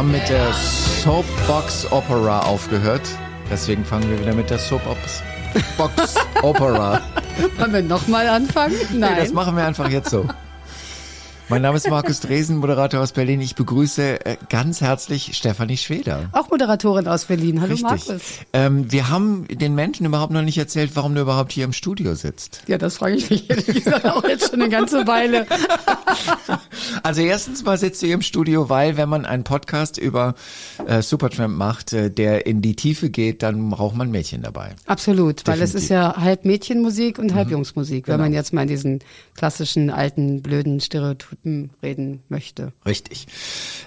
Wir haben mit der Soapbox Opera aufgehört. Deswegen fangen wir wieder mit der Soapbox Box Opera. Wollen wir nochmal anfangen? Nein. Nee, das machen wir einfach jetzt so. Mein Name ist Markus Dresen, Moderator aus Berlin. Ich begrüße äh, ganz herzlich Stefanie Schweder. Auch Moderatorin aus Berlin. Hallo Richtig. Markus. Ähm, wir haben den Menschen überhaupt noch nicht erzählt, warum du überhaupt hier im Studio sitzt. Ja, das frage ich mich ehrlich gesagt auch jetzt schon eine ganze Weile. Also erstens mal sitzt du hier im Studio, weil wenn man einen Podcast über äh, Supertramp macht, äh, der in die Tiefe geht, dann braucht man Mädchen dabei. Absolut, weil es ist ja halb Mädchenmusik und halb Jungsmusik, wenn Genau. man jetzt mal in diesen klassischen, alten, blöden Stereotypen reden möchte. Richtig.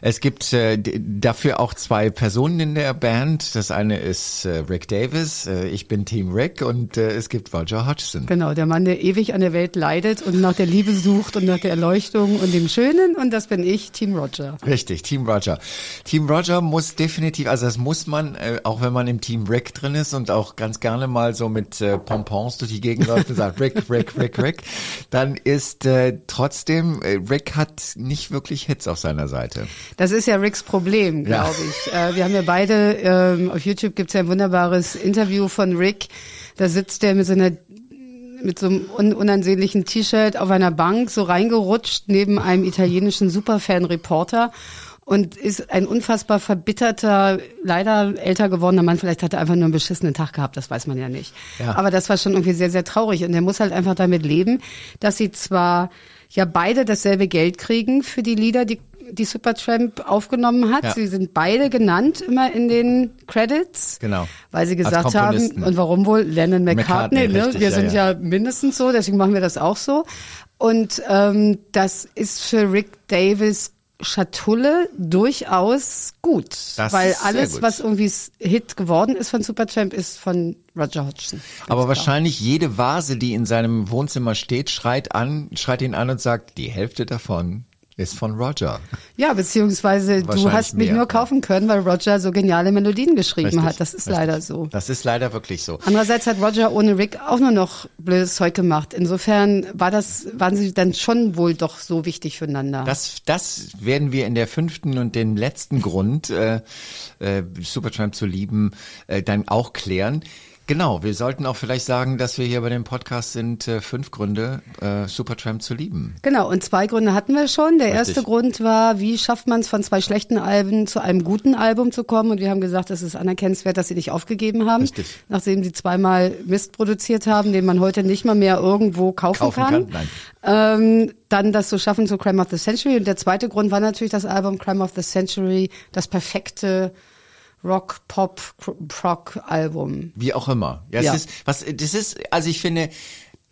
Es gibt äh, dafür auch zwei Personen in der Band. Das eine ist äh, Rick Davis, äh, ich bin Team Rick und äh, es gibt Roger Hodgson. Genau, der Mann, der ewig an der Welt leidet und nach der Liebe sucht und nach der Erleuchtung und dem Schönen und das bin ich, Team Roger. Richtig, Team Roger. Team Roger muss definitiv, also das muss man, äh, auch wenn man im Team Rick drin ist und auch ganz gerne mal so mit äh, Pompons durch die Gegend läuft und sagt Rick, Rick, Rick, Rick, dann ist trotzdem, äh, Rick hat nicht wirklich Hits auf seiner Seite. Das ist ja Ricks Problem, Ja. glaube ich. Äh, wir haben ja beide, ähm, auf YouTube gibt's ja ein wunderbares Interview von Rick. Da sitzt der mit so einer mit so einem un unansehnlichen T-Shirt auf einer Bank so reingerutscht neben einem italienischen Superfan-Reporter und ist ein unfassbar verbitterter, leider älter gewordener Mann. Vielleicht hat er einfach nur einen beschissenen Tag gehabt, das weiß man ja nicht. Ja. Aber das war schon irgendwie sehr, sehr traurig. Und er muss halt einfach damit leben, dass sie zwar ja beide dasselbe Geld kriegen für die Lieder, die die Supertramp aufgenommen hat. Ja. Sie sind beide genannt immer in den Credits. Genau. Weil sie gesagt haben, und warum wohl? Lennon McCartney, McCartney, ne? richtig, Wir ja, sind ja. ja. mindestens so, deswegen machen wir das auch so. Und ähm, das ist für Rick Davis Schatulle durchaus gut. Das weil alles, gut. was irgendwie Hit geworden ist von Supertramp, ist von Roger Hodgson. Aber klar. wahrscheinlich jede Vase, die in seinem Wohnzimmer steht, schreit an, schreit ihn an und sagt, die Hälfte davon ist von Roger. Ja, beziehungsweise du hast mich mehr, nur kaufen können, weil Roger so geniale Melodien geschrieben Richtig, hat. Das ist richtig. leider so. Das ist leider wirklich so. Andererseits hat Roger ohne Rick auch nur noch blödes Zeug gemacht. Insofern war das, waren sie dann schon wohl doch so wichtig füreinander. Das, das werden wir in der fünften und den letzten Grund, äh, äh, Supertramp zu lieben, äh, dann auch klären. Genau, wir sollten auch vielleicht sagen, dass wir hier bei dem Podcast sind, äh, fünf Gründe, äh, Supertramp zu lieben. Genau, und zwei Gründe hatten wir schon. Der Richtig. erste Grund war, wie schafft man es von zwei schlechten Alben zu einem guten Album zu kommen? Und wir haben gesagt, es ist anerkennenswert, dass sie nicht aufgegeben haben, Richtig. nachdem sie zweimal Mist produziert haben, den man heute nicht mal mehr irgendwo kaufen, Kaufen kann, nein. Ähm, dann das zu schaffen zu Crime of the Century. Und der zweite Grund war natürlich das Album Crime of the Century, das perfekte Rock, Pop, Proc Album. Wie auch immer. Ja, Ja. ist, was, das ist, also ich finde,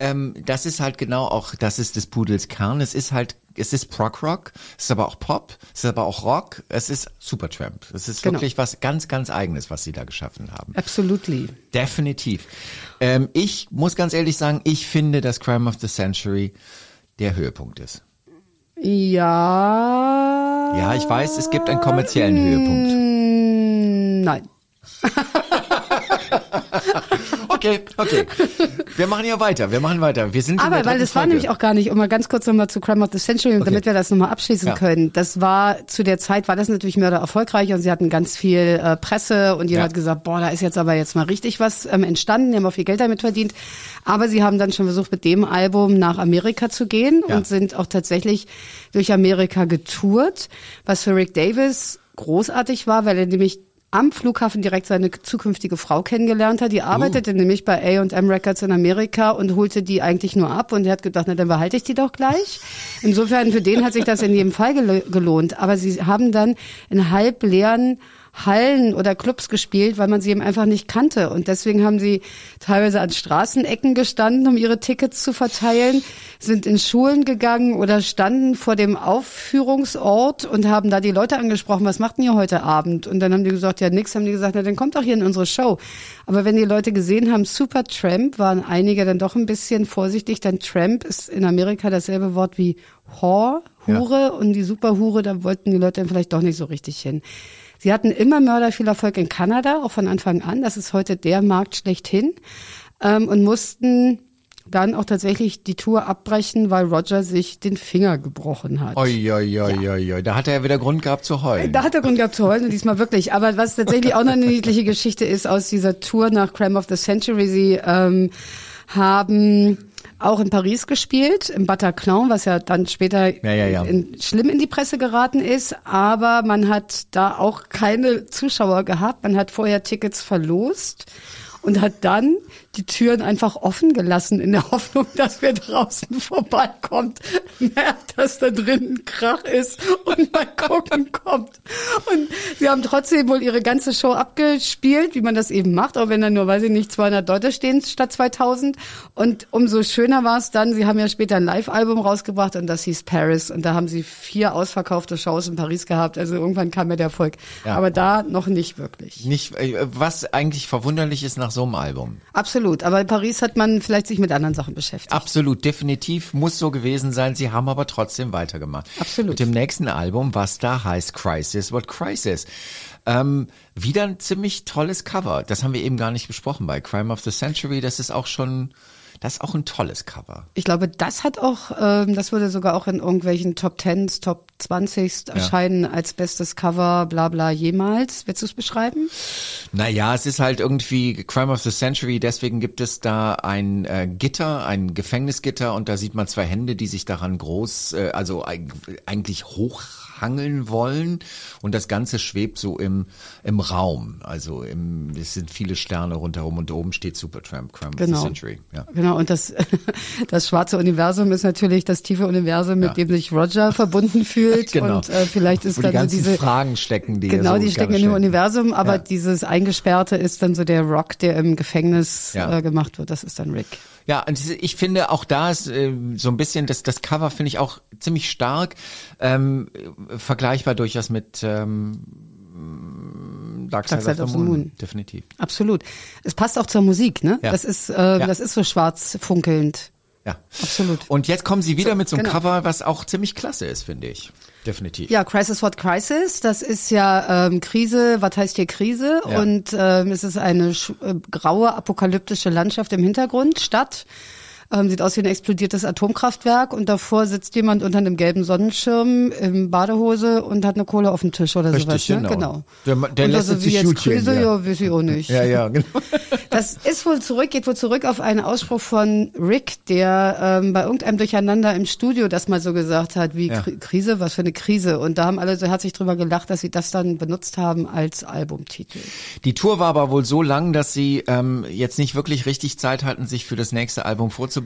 ähm, das ist halt genau auch, das ist des Pudels Kern. Es ist halt, es ist Prog Rock, es ist aber auch Pop, es ist aber auch Rock, es ist Supertramp. Es ist Genau. wirklich was ganz, ganz Eigenes, was sie da geschaffen haben. Absolutely. Definitiv. Ähm, ich muss ganz ehrlich sagen, ich finde, dass Crime of the Century der Höhepunkt ist. Ja. Ja, ich weiß, es gibt einen kommerziellen Höhepunkt. Nein. Okay, okay. Wir machen ja weiter, wir machen weiter. Wir sind Aber weil das war Folge. nämlich auch gar nicht, um mal ganz kurz nochmal zu Crime of the Century, und damit wir das nochmal abschließen Ja. können. Das war, zu der Zeit war das natürlich mörder erfolgreich und sie hatten ganz viel äh, Presse und jeder Ja. hat gesagt, boah, da ist jetzt aber jetzt mal richtig was ähm, entstanden, die haben auch viel Geld damit verdient. Aber sie haben dann schon versucht, mit dem Album nach Amerika zu gehen Ja. und sind auch tatsächlich durch Amerika getourt, was für Rick Davis großartig war, weil er nämlich am Flughafen direkt seine zukünftige Frau kennengelernt hat. Die arbeitete nämlich bei A&M Records in Amerika und holte die eigentlich nur ab und er hat gedacht, na dann behalte ich die doch gleich. Insofern für den hat sich das in jedem Fall gelo- gelohnt. Aber sie haben dann in halb leeren Hallen oder Clubs gespielt, weil man sie eben einfach nicht kannte. Und deswegen haben sie teilweise an Straßenecken gestanden, um ihre Tickets zu verteilen, sind in Schulen gegangen oder standen vor dem Aufführungsort und haben da die Leute angesprochen, was macht denn ihr heute Abend? Und dann haben die gesagt, ja nix, haben die gesagt, na dann kommt doch hier in unsere Show. Aber wenn die Leute gesehen haben, Super Tramp, waren einige dann doch ein bisschen vorsichtig, denn Tramp ist in Amerika dasselbe Wort wie Whore, Hure und die Superhure, da wollten die Leute dann vielleicht doch nicht so richtig hin. Sie hatten immer Mörder viel Erfolg in Kanada, auch von Anfang an. Das ist heute der Markt schlechthin. Ähm, und mussten dann auch tatsächlich die Tour abbrechen, weil Roger sich den Finger gebrochen hat. Oi, oi, oi, oi, oi. Da hat er ja wieder Grund gehabt zu heulen. Da hat er Grund gehabt zu heulen, und diesmal wirklich. Aber was tatsächlich auch noch eine niedliche Geschichte ist aus dieser Tour nach Crime of the Century, sie ähm, haben auch in Paris gespielt, im Bataclan, was ja dann später Ja, ja, ja. In, schlimm in die Presse geraten ist. Aber man hat da auch keine Zuschauer gehabt. Man hat vorher Tickets verlost und hat dann die Türen einfach offen gelassen in der Hoffnung, dass wer draußen vorbeikommt, merkt, dass da drin ein Krach ist und mal gucken kommt. Und sie haben trotzdem wohl ihre ganze Show abgespielt, wie man das eben macht, auch wenn da nur, weiß ich nicht, 200 Leute stehen statt 2000. Und umso schöner war es dann, sie haben ja später ein Live-Album rausgebracht und das hieß Paris und da haben sie vier ausverkaufte Shows in Paris gehabt. Also irgendwann kam ja der Erfolg. Ja. Aber da noch nicht wirklich. Nicht, äh, was eigentlich verwunderlich ist nach so einem Album. Absolut. Aber in Paris hat man vielleicht sich mit anderen Sachen beschäftigt. Absolut, definitiv muss so gewesen sein. Sie haben aber trotzdem weitergemacht. Absolut. Mit dem nächsten Album, was da heißt Crisis, What Crisis. Ähm, wieder ein ziemlich tolles Cover. Das haben wir eben gar nicht besprochen bei Crime of the Century. Das ist auch schon, das ist auch ein tolles Cover. Ich glaube, das hat auch, ähm, das würde sogar auch in irgendwelchen Top Tens, Top 20 erscheinen als bestes Cover, bla bla jemals. Willst du es beschreiben? Naja, es ist halt irgendwie Crime of the Century, deswegen gibt es da ein äh, Gitter, ein Gefängnisgitter und da sieht man zwei Hände, die sich daran groß, äh, also eig eigentlich hochhangeln wollen und das Ganze schwebt so im, im Raum, also im, es sind viele Sterne rundherum und oben steht Supertramp, Crime of Genau. the Century. Ja. Genau, und das, das schwarze Universum ist natürlich das tiefe Universum, mit Ja. dem sich Roger verbunden fühlt. Genau. Und äh, vielleicht ist Wo die dann so ganzen diese. Fragen stecken, die Genau, so die stecken in dem. Universum, aber Ja. dieses Eingesperrte ist dann so der Rock, der im Gefängnis Ja. äh, gemacht wird. Das ist dann Rick. Ja, und ich finde auch da ist äh, so ein bisschen das das Cover finde ich auch ziemlich stark ähm, äh, vergleichbar durchaus mit ähm, Dark Side, of, the Moon. definitiv. Absolut. Es passt auch zur Musik, ne? Ja. Das ist, äh, Ja. das ist so schwarz funkelnd. Ja, Absolut. Und jetzt kommen sie wieder mit so einem genau. Cover, was auch ziemlich klasse ist, finde ich. Definitiv. Ja, Crisis What Crisis, das ist ja ähm, Krise, was heißt hier Krise? Ja. Und ähm, es ist eine äh, graue apokalyptische Landschaft im Hintergrund, Stadt. Ähm, sieht aus wie ein explodiertes Atomkraftwerk und davor sitzt jemand unter einem gelben Sonnenschirm in Badehose und hat eine Kohle auf dem Tisch oder Richtig, sowas. Ne? genau. genau. Der- der lässt also sich jetzt Krise, ja. ja, weiß ich auch nicht. Ja, ja, genau. Das ist wohl zurück, geht wohl zurück auf einen Ausspruch von Rick, der ähm, bei irgendeinem Durcheinander im Studio das mal so gesagt hat, wie Ja. Kri- Krise, was für eine Krise. Und da haben alle so herzlich drüber gelacht, dass sie das dann benutzt haben als Albumtitel. Die Tour war aber wohl so lang, dass sie ähm, jetzt nicht wirklich richtig Zeit hatten, sich für das nächste Album vorzubereiten.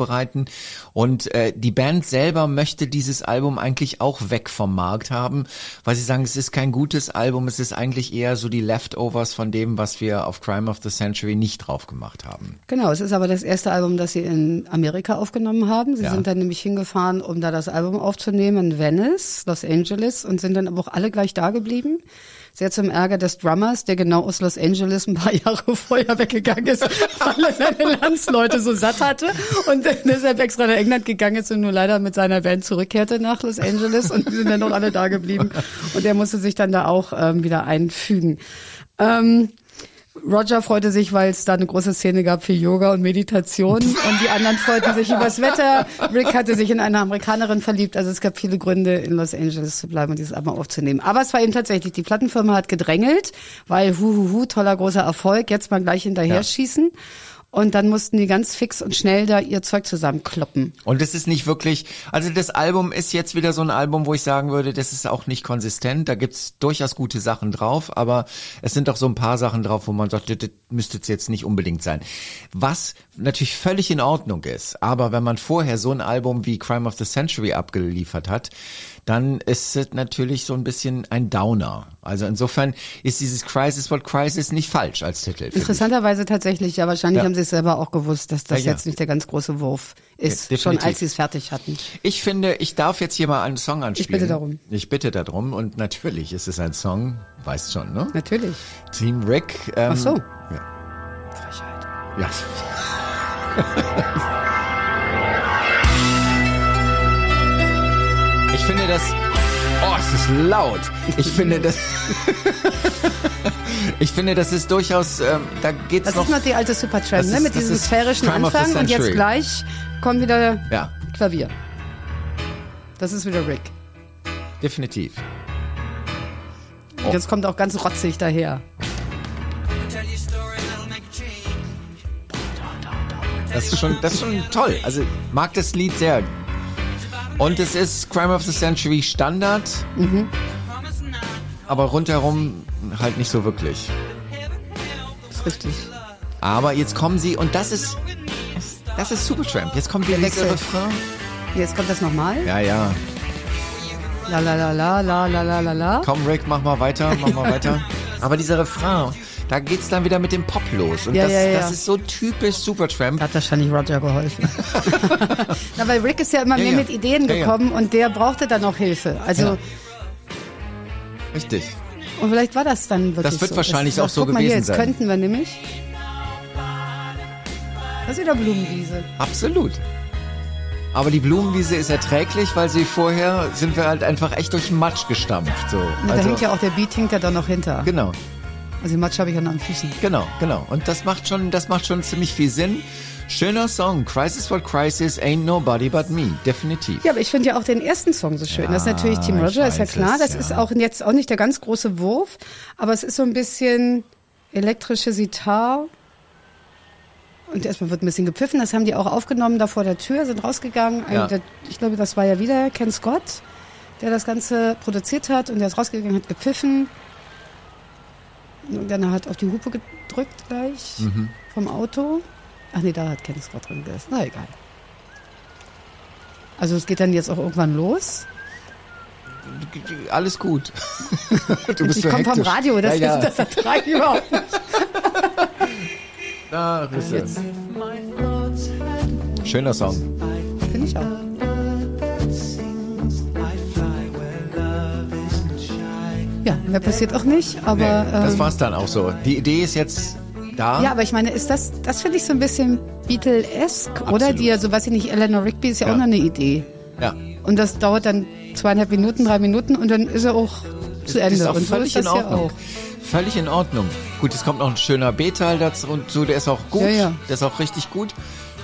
Und äh, die Band selber möchte dieses Album eigentlich auch weg vom Markt haben, weil sie sagen, es ist kein gutes Album, es ist eigentlich eher so die Leftovers von dem, was wir auf Crime of the Century nicht drauf gemacht haben. Genau, es ist aber das erste Album, das sie in Amerika aufgenommen haben. Sie Ja. sind dann nämlich hingefahren, um da das Album aufzunehmen in Venice, Los Angeles und sind dann aber auch alle gleich da geblieben. Sehr zum Ärger des Drummers, der genau aus Los Angeles ein paar Jahre vorher weggegangen ist, weil er seine Landsleute so satt hatte und deshalb extra nach England gegangen ist und nur leider mit seiner Band zurückkehrte nach Los Angeles und die sind dann noch alle da geblieben und der musste sich dann da auch ähm, wieder einfügen. Ähm, Roger freute sich, weil es da eine große Szene gab für Yoga und Meditation und die anderen freuten sich übers Wetter. Rick hatte sich in eine Amerikanerin verliebt, also es gab viele Gründe, in Los Angeles zu bleiben und dieses Album aufzunehmen. Aber es war eben tatsächlich, die Plattenfirma hat gedrängelt, weil hu, hu, hu, toller großer Erfolg, jetzt mal gleich hinterher Ja. schießen. Und dann mussten die ganz fix und schnell da ihr Zeug zusammenkloppen. Und es ist nicht wirklich, also das Album ist jetzt wieder so ein Album, wo ich sagen würde, das ist auch nicht konsistent. Da gibt's durchaus gute Sachen drauf, aber es sind auch so ein paar Sachen drauf, wo man sagt, das, müsste jetzt nicht unbedingt sein. Was natürlich völlig in Ordnung ist, aber wenn man vorher so ein Album wie Crime of the Century abgeliefert hat, dann ist es natürlich so ein bisschen ein Downer. Also insofern ist dieses Crisis What Crisis nicht falsch als Titel. finde ich. Interessanterweise tatsächlich, ja, wahrscheinlich Ja. haben sie es selber auch gewusst, dass das Ja, ja. jetzt nicht der ganz große Wurf ist, Ja, schon als sie es fertig hatten. Ich finde, ich darf jetzt hier mal einen Song anspielen. bitte darum. Ich bitte darum und natürlich ist es ein Song, weißt schon, ne? Natürlich. Team Rick. Ähm, Ach so. Ja. Frechheit. ja. finde das, oh, es ist laut. Ich finde das. ich finde, das ist durchaus. Ähm, da geht's Das noch. ist noch die alte Supertramp, Das ne? Mit das diesem sphärischen Crime Anfang und jetzt gleich kommt wieder ja, Klavier. Das ist wieder Rick. definitiv. Und jetzt kommt auch ganz rotzig daher. Das ist schon, das ist schon toll. Also mag das Lied sehr. Und es ist Crime of the Century Standard. Mhm. Aber rundherum halt nicht so wirklich. Das ist richtig. Aber jetzt kommen sie und das ist das ist Supertramp. Jetzt kommt der nächste. Refrain. Jetzt kommt das nochmal. Ja, ja. La la la la la la la la la. Komm Rick, mach mal weiter, mach mal weiter. Aber dieser Refrain, da geht's dann wieder mit dem Pop los und Ja, das, ja, ja. das ist so typisch Supertramp. Hat wahrscheinlich Roger geholfen. Na, weil Rick ist ja immer mehr mit Ideen gekommen und der brauchte dann auch Hilfe. Also. Richtig. und vielleicht war das dann wirklich Das wird so. wahrscheinlich das, auch so mal hier, gewesen jetzt sein. könnten wir nämlich. Das ist wieder Blumenwiese. Absolut. Aber die Blumenwiese ist erträglich, weil sie vorher sind wir halt einfach echt durch den Matsch gestampft. So. da Also, hängt ja auch der Beat hängt ja dann noch hinter. genau, Also Matsch habe ich ja noch an den Füßen. genau, genau. Und das macht schon, das macht schon ziemlich viel Sinn. Schöner Song, Crisis for Crisis, Ain't Nobody But Me, definitiv. Ja, aber ich finde ja auch den ersten Song so schön. das ist natürlich Team Roger, ist ja klar. es, das ja. ist auch jetzt auch nicht der ganz große Wurf, aber es ist so ein bisschen elektrische Sitar. Und erstmal wird ein bisschen gepfiffen. Das haben die auch aufgenommen da vor der Tür, sind rausgegangen. Ja. Ich glaube, das war ja wieder Ken Scott, der das Ganze produziert hat. Und der ist rausgegangen, hat gepfiffen. Und dann hat auf die Hupe gedrückt gleich Mhm. vom Auto. Ach nee, da hat Ken Scott drin gesessen. Na egal. Also es geht dann jetzt auch irgendwann los. Alles gut. Du bist Ich so komme vom. Radio, das, ja, ja. das ertrage ich überhaupt nicht. Da ist er. Schöner Song. Finde ich auch. Ja, mehr passiert auch nicht, aber. Nee, das ähm, war's dann auch so. Die Idee ist jetzt da. ja, aber ich meine, ist das, das finde ich so ein bisschen Beatle-esque, oder? Die, also weiß ich nicht, Eleanor Rigby ist ja, Ja. auch noch eine Idee. ja. Und das dauert dann zweieinhalb Minuten, drei Minuten und dann ist er auch zu Ende. ist auch und so völlig ist das in ja Ordnung. auch. Völlig in Ordnung. Gut, es kommt noch ein schöner B-Teil dazu und so, der ist auch gut. Ja, ja. Der ist auch richtig gut.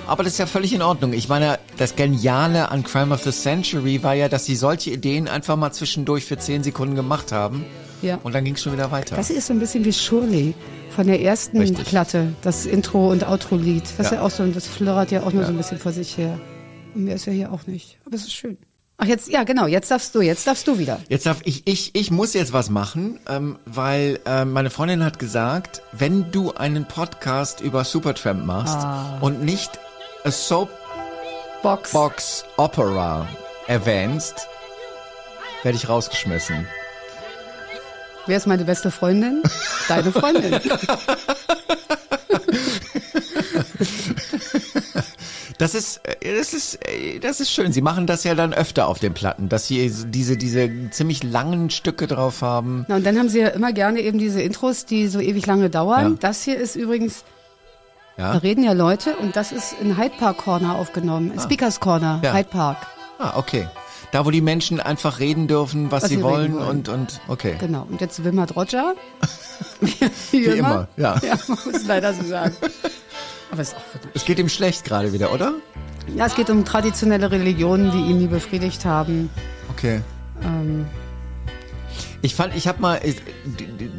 Aber das ist ja völlig in Ordnung. Ich meine, das Geniale an Crime of the Century war ja, dass sie solche Ideen einfach mal zwischendurch für zehn Sekunden gemacht haben. Ja. Und dann ging es schon wieder weiter. Das ist so ein bisschen wie Shirley von der ersten Richtig. Platte, das Intro- und Outro-Lied. Das ist Ja. ja auch so, das flirrt ja auch nur so ein bisschen vor sich her. Und mehr ist ja hier auch nicht. Aber es ist schön. Ach, jetzt, ja, genau, jetzt darfst du, jetzt darfst du wieder. Jetzt darf ich, ich, ich muss jetzt was machen, ähm, weil ähm, meine Freundin hat gesagt, wenn du einen Podcast über Supertramp machst Ah. und nicht a Soap Box. Opera erwähnst, werde ich rausgeschmissen. Wer ist meine beste Freundin? Deine Freundin. Das ist, das ist, das ist schön. Sie machen das ja dann öfter auf den Platten, dass sie diese, diese ziemlich langen Stücke drauf haben. Na, und dann haben sie ja immer gerne eben diese Intros, die so ewig lange dauern. Ja. Das hier ist übrigens, da Ja. reden ja Leute und das ist in Hyde Park Corner aufgenommen. In Speakers Corner, Ja. Hyde Park. Ah, okay. Da, wo die Menschen einfach reden dürfen, was, Was sie wollen, wollen. und, und, okay. Genau. Und jetzt wimmert Roger. Wie, Wie immer, ja. Ja, man muss leider so sagen. Aber es ist auch wirklich. Es geht ihm schlecht gerade wieder, oder? Ja, es geht um traditionelle Religionen, die ihn nie befriedigt haben. Okay. Ähm, Ich fand, ich habe mal äh,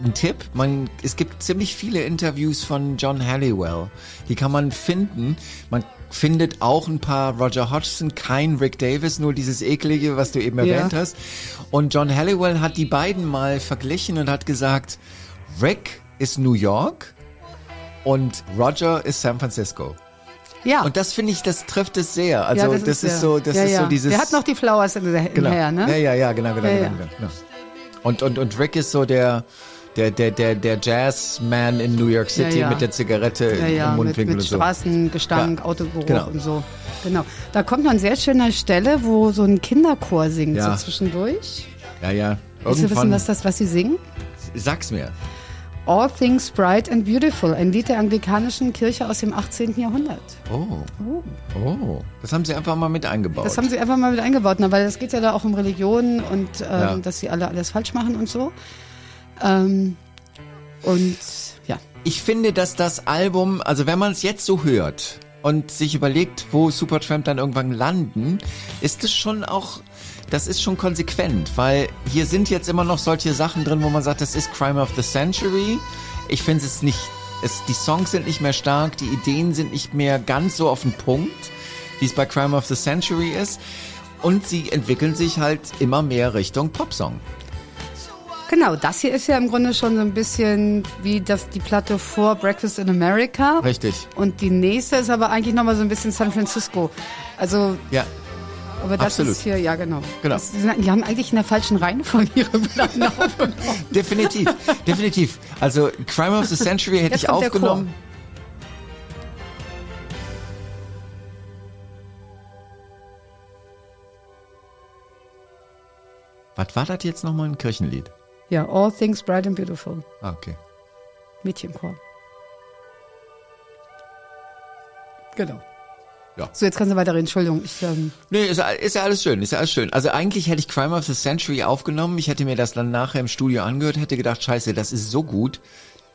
einen Tipp. Man, es gibt ziemlich viele Interviews von John Halliwell. Die kann man finden. Man findet auch ein paar Roger Hodgson, kein Rick Davis, nur dieses eklige, was du eben Ja. erwähnt hast. Und John Halliwell hat die beiden mal verglichen und hat gesagt, Rick ist New York und Roger ist San Francisco. ja. Und das finde ich, das trifft es sehr. Also ja, das, ist, ja. so, das ja, ist ja. so dieses. Der hat noch die Flowers in der genau. hinterher, ne? Ja, ja, ja, genau, genau, Ja, genau, ja. genau, genau. Und, und, und Rick ist so der, der, der, der, der Jazzman in New York City Ja, ja. mit der Zigarette Ja, ja, im mit, Mundwinkel mit und so. Straßengestank, Ja, Autogeruch genau. und so. Genau. Da kommt noch an sehr schöner Stelle, wo so ein Kinderchor singt, Ja. so zwischendurch. Ja, ja. Willst du wissen, Irgendwann, was das, was sie singen? sag's mir. All Things Bright and Beautiful, ein Lied der anglikanischen Kirche aus dem 18. Jahrhundert. Oh. Oh. Das haben sie einfach mal mit eingebaut. Das haben sie einfach mal mit eingebaut, ne? weil es geht ja da auch um Religion und ähm, Ja. dass sie alle alles falsch machen und so. Ähm, und ja, Ich finde, dass das Album, also wenn man es jetzt so hört und sich überlegt, wo Supertramp dann irgendwann landen, ist es schon auch, das ist schon konsequent, weil hier sind jetzt immer noch solche Sachen drin, wo man sagt, das ist Crime of the Century. Ich finde es nicht, es, die Songs sind nicht mehr stark, die Ideen sind nicht mehr ganz so auf den Punkt, wie es bei Crime of the Century ist. Und sie entwickeln sich halt immer mehr Richtung Popsong. genau, das hier ist ja im Grunde schon so ein bisschen wie das, die Platte vor Breakfast in America. Richtig. Und die nächste ist aber eigentlich nochmal so ein bisschen San Francisco. Also, Ja, aber das Absolut. ist hier, ja genau. Genau. Das, die, haben eigentlich in der falschen Reihenfolge ihre Platten aufgenommen. Definitiv, definitiv. Also Crime of the Century hätte Jetzt ich aufgenommen. Was war das jetzt nochmal ein Kirchenlied? Ja, All Things Bright and Beautiful. Ah, okay. Mädchenchor. Genau. Ja. So, jetzt kannst du weiterreden. Entschuldigung. Ich, ähm, Nee, ist, ja- ist ja alles schön, ist ja alles schön. Also eigentlich hätte ich Crime of the Century aufgenommen. Ich hätte mir das dann nachher im Studio angehört, hätte gedacht, scheiße, das ist so gut.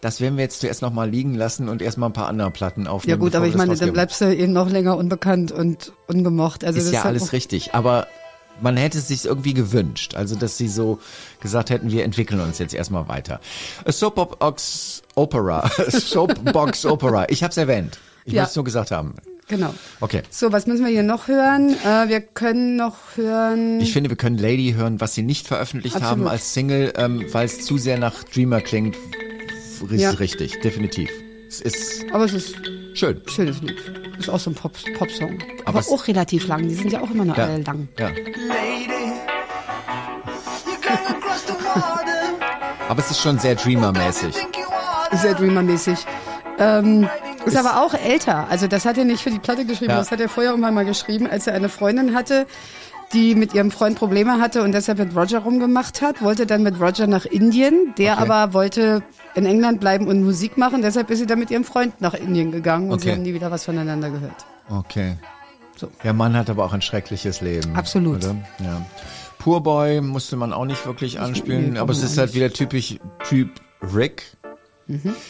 Das werden wir jetzt zuerst nochmal liegen lassen und erstmal ein paar andere Platten aufnehmen. ja gut, aber ich meine, dann bleibst du eben noch länger unbekannt und ungemocht. Also ist ja alles richtig, aber man hätte es sich irgendwie gewünscht, also dass sie so gesagt hätten, wir entwickeln uns jetzt erstmal weiter. A Soapbox Opera, Soapbox Opera. Ich habe es erwähnt. Ich Ja. muss es nur gesagt haben. Genau. Okay. So, was müssen wir hier noch hören? Äh, wir können noch hören. Ich finde, wir können Lady hören, was sie nicht veröffentlicht Absolut. haben als Single, ähm, weil es zu sehr nach Dreamer klingt. Ist Ja. richtig, definitiv. Es ist aber es ist schön. schönes Lied. Ist auch so ein Pop Popsong. Aber Aber, es- auch relativ lang. Die sind ja auch immer noch Ja. alle lang. ja. Aber es ist schon sehr Dreamer-mäßig. Sehr Dreamer-mäßig. Ähm, ist aber auch älter. Also das hat er nicht für die Platte geschrieben. Ja. Das hat er vorher irgendwann mal geschrieben, als er eine Freundin hatte, die mit ihrem Freund Probleme hatte und deshalb mit Roger rumgemacht hat. Wollte dann mit Roger nach Indien. Der Okay. aber wollte in England bleiben und Musik machen. Deshalb ist sie dann mit ihrem Freund nach Indien gegangen und sie Okay. haben nie wieder was voneinander gehört. Okay. So. Der Mann hat aber auch ein schreckliches Leben. Absolut. Oder? Ja. Poor Boy musste man auch nicht wirklich anspielen, aber es ist halt wieder typisch Typ Rick.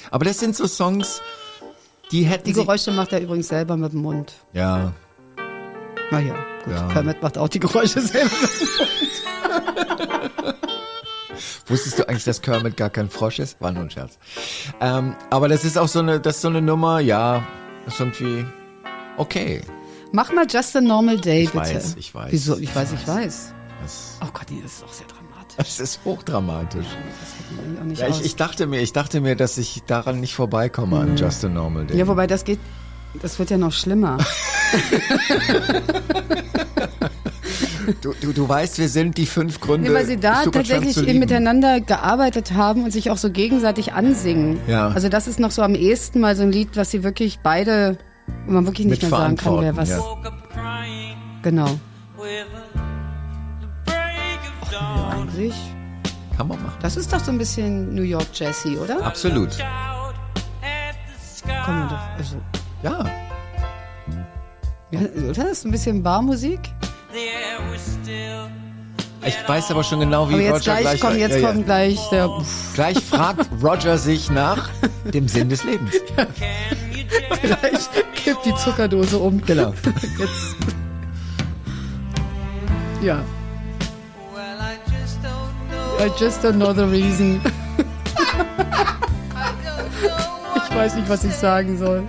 Aber das sind so Songs, die hätten Die. Geräusche macht er übrigens selber mit dem Mund. Ja, Naja, gut. Ja. Kermit macht auch die Geräusche selber. Wusstest du eigentlich, dass Kermit gar kein Frosch ist? War nur ein Scherz. Ähm, aber das ist auch so eine, das ist so eine Nummer, ja, ist irgendwie okay. Mach mal Just a Normal Day, Ich bitte. weiß, ich weiß. Wieso? Ich weiß, ich weiß. Das, Oh Gott, das ist auch sehr dramatisch. Das ist hochdramatisch. Ja, ich, ich dachte mir, ich dachte mir, dass ich daran nicht vorbeikomme an Just a Normal Day. ja, wobei das geht, das wird ja noch schlimmer. Du, du, du weißt, wir sind die fünf Gründe. Nee, weil sie da tatsächlich miteinander gearbeitet haben und sich auch so gegenseitig ansingen. Ja. Also das ist noch so am ehesten mal so ein Lied, was sie wirklich beide, wo man wirklich nicht mehr sagen kann, wer was. Ja. Genau. Eigentlich. Kann man machen. Das ist doch so ein bisschen New York Jazzy, oder? Absolut. Sky. Komm, doch, also, Ja. ja, oder? Das ist ein bisschen Barmusik. Ich weiß aber schon genau, wie Aber jetzt Roger gleich, gleich. komm, jetzt ja, ja. kommt gleich der. Uff, Gleich fragt Roger sich nach dem Sinn des Lebens. Just gleich kippt die Zuckerdose um. Genau. Jetzt. Ja. I just don't know the reason. I don't know. Ich weiß nicht, was ich sagen soll.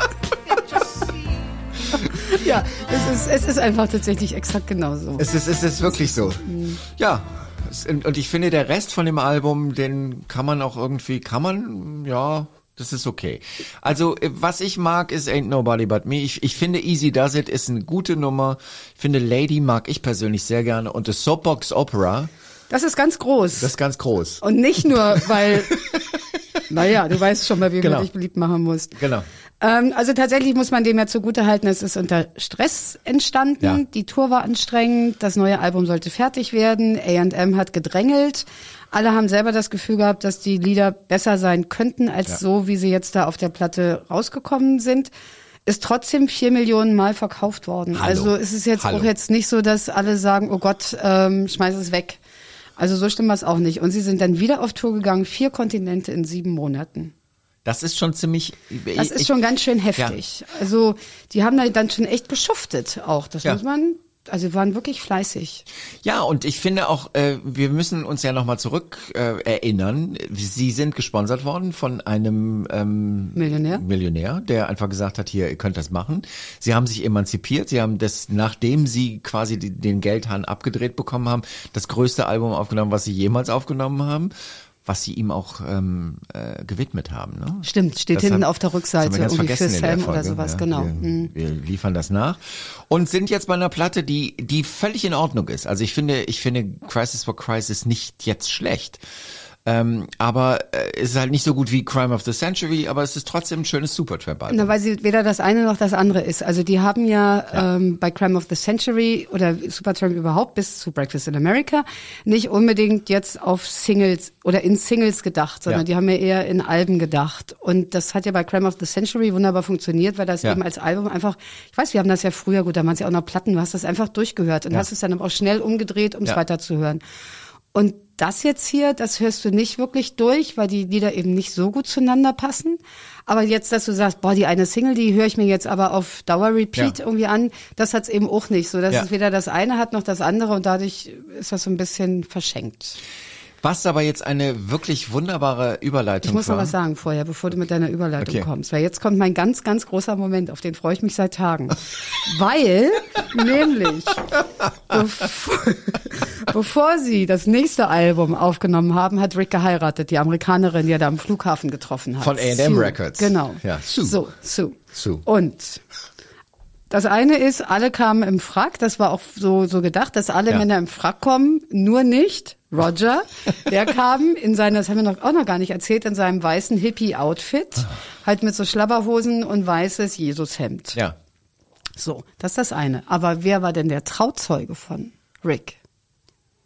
Ja, es ist, es ist einfach tatsächlich exakt genauso. Es ist, es ist wirklich so. Ja. Es- Und und ich finde, der Rest von dem Album, den kann man auch irgendwie, kann man, ja, das ist okay. Also, äh, was ich mag, ist Ain't Nobody But Me. Ich, ich finde Easy Does It ist eine gute Nummer. Ich finde Lady mag ich persönlich sehr gerne. Und The Soapbox Opera Das ist ganz groß. Das ist ganz groß. Und nicht nur, weil, naja, du weißt schon mal, wie Genau. man dich beliebt machen musst. Genau. Ähm, also tatsächlich muss man dem ja zugutehalten, es ist unter Stress entstanden. Ja. Die Tour war anstrengend, das neue Album sollte fertig werden, A&M hat gedrängelt. Alle haben selber das Gefühl gehabt, dass die Lieder besser sein könnten, als Ja. so, wie sie jetzt da auf der Platte rausgekommen sind. Ist trotzdem vier Millionen Mal verkauft worden. Hallo. Also es ist jetzt Hallo. auch jetzt nicht so, dass alle sagen, oh Gott, ähm, schmeiß es weg. Also so stimmt das auch nicht. Und sie sind dann wieder auf Tour gegangen, vier Kontinente in sieben Monaten. Das ist schon ziemlich. Das ist schon ganz schön heftig. Also die haben da dann schon echt geschuftet auch. Das Ja. muss man. Also sie waren wirklich fleißig. Ja, und ich finde auch, äh, wir müssen uns ja nochmal zurück äh, erinnern. Sie sind gesponsert worden von einem ähm, Millionär. Millionär, der einfach gesagt hat, hier, ihr könnt das machen. Sie haben sich emanzipiert. Sie haben das, nachdem sie quasi die, den Geldhahn abgedreht bekommen haben, das größte Album aufgenommen, was sie jemals aufgenommen haben. Was sie ihm auch ähm, äh, gewidmet haben. Ne? Stimmt, steht Das hinten haben- auf der Rückseite irgendwie für Sam oder Folge, sowas, ja. genau. Wir, Mhm. wir liefern das nach und sind jetzt bei einer Platte, die die völlig in Ordnung ist. Also ich finde, ich finde Crisis for Crisis nicht jetzt schlecht. Ähm, aber äh, es ist halt nicht so gut wie Crime of the Century, aber es ist trotzdem ein schönes Supertramp-Album. Na, weil sie weder das eine noch das andere ist. Also die haben ja, Ähm, bei Crime of the Century oder Supertramp überhaupt bis zu Breakfast in America nicht unbedingt jetzt auf Singles oder in Singles gedacht, sondern Ja. die haben ja eher in Alben gedacht. Und das hat ja bei Crime of the Century wunderbar funktioniert, weil das Ja. eben als Album einfach, ich weiß, wir haben das ja früher, gut, da waren es ja auch noch Platten, du hast das einfach durchgehört und Ja. hast es dann aber auch schnell umgedreht, um es Ja. weiterzuhören. Und das jetzt hier, das hörst du nicht wirklich durch, weil die Lieder eben nicht so gut zueinander passen. Aber jetzt, dass du sagst, boah, die eine Single, die höre ich mir jetzt aber auf Dauer Repeat Ja. irgendwie an, das hat's eben auch nicht. So dass Ja. es weder das eine hat noch das andere und dadurch ist das so ein bisschen verschenkt. Was aber jetzt eine wirklich wunderbare Überleitung Ich muss noch war. was sagen vorher, bevor du mit deiner Überleitung Okay. kommst. Weil jetzt kommt mein ganz, ganz großer Moment, auf den freue ich mich seit Tagen. Weil, nämlich, bevor, bevor sie das nächste Album aufgenommen haben, hat Rick geheiratet, die Amerikanerin, die er da am Flughafen getroffen hat. Von A&M. Records. Genau. Ja, Sue. So, Sue. Sue. Und das eine ist, alle kamen im Frack, das war auch so, so gedacht, dass alle Ja. Männer im Frack kommen, nur nicht Roger. Der kam in seiner, das haben wir noch, auch noch gar nicht erzählt, in seinem weißen Hippie-Outfit, halt mit so Schlabberhosen und weißes Jesushemd. Ja. So, das ist das eine. Aber wer war denn der Trauzeuge von Rick?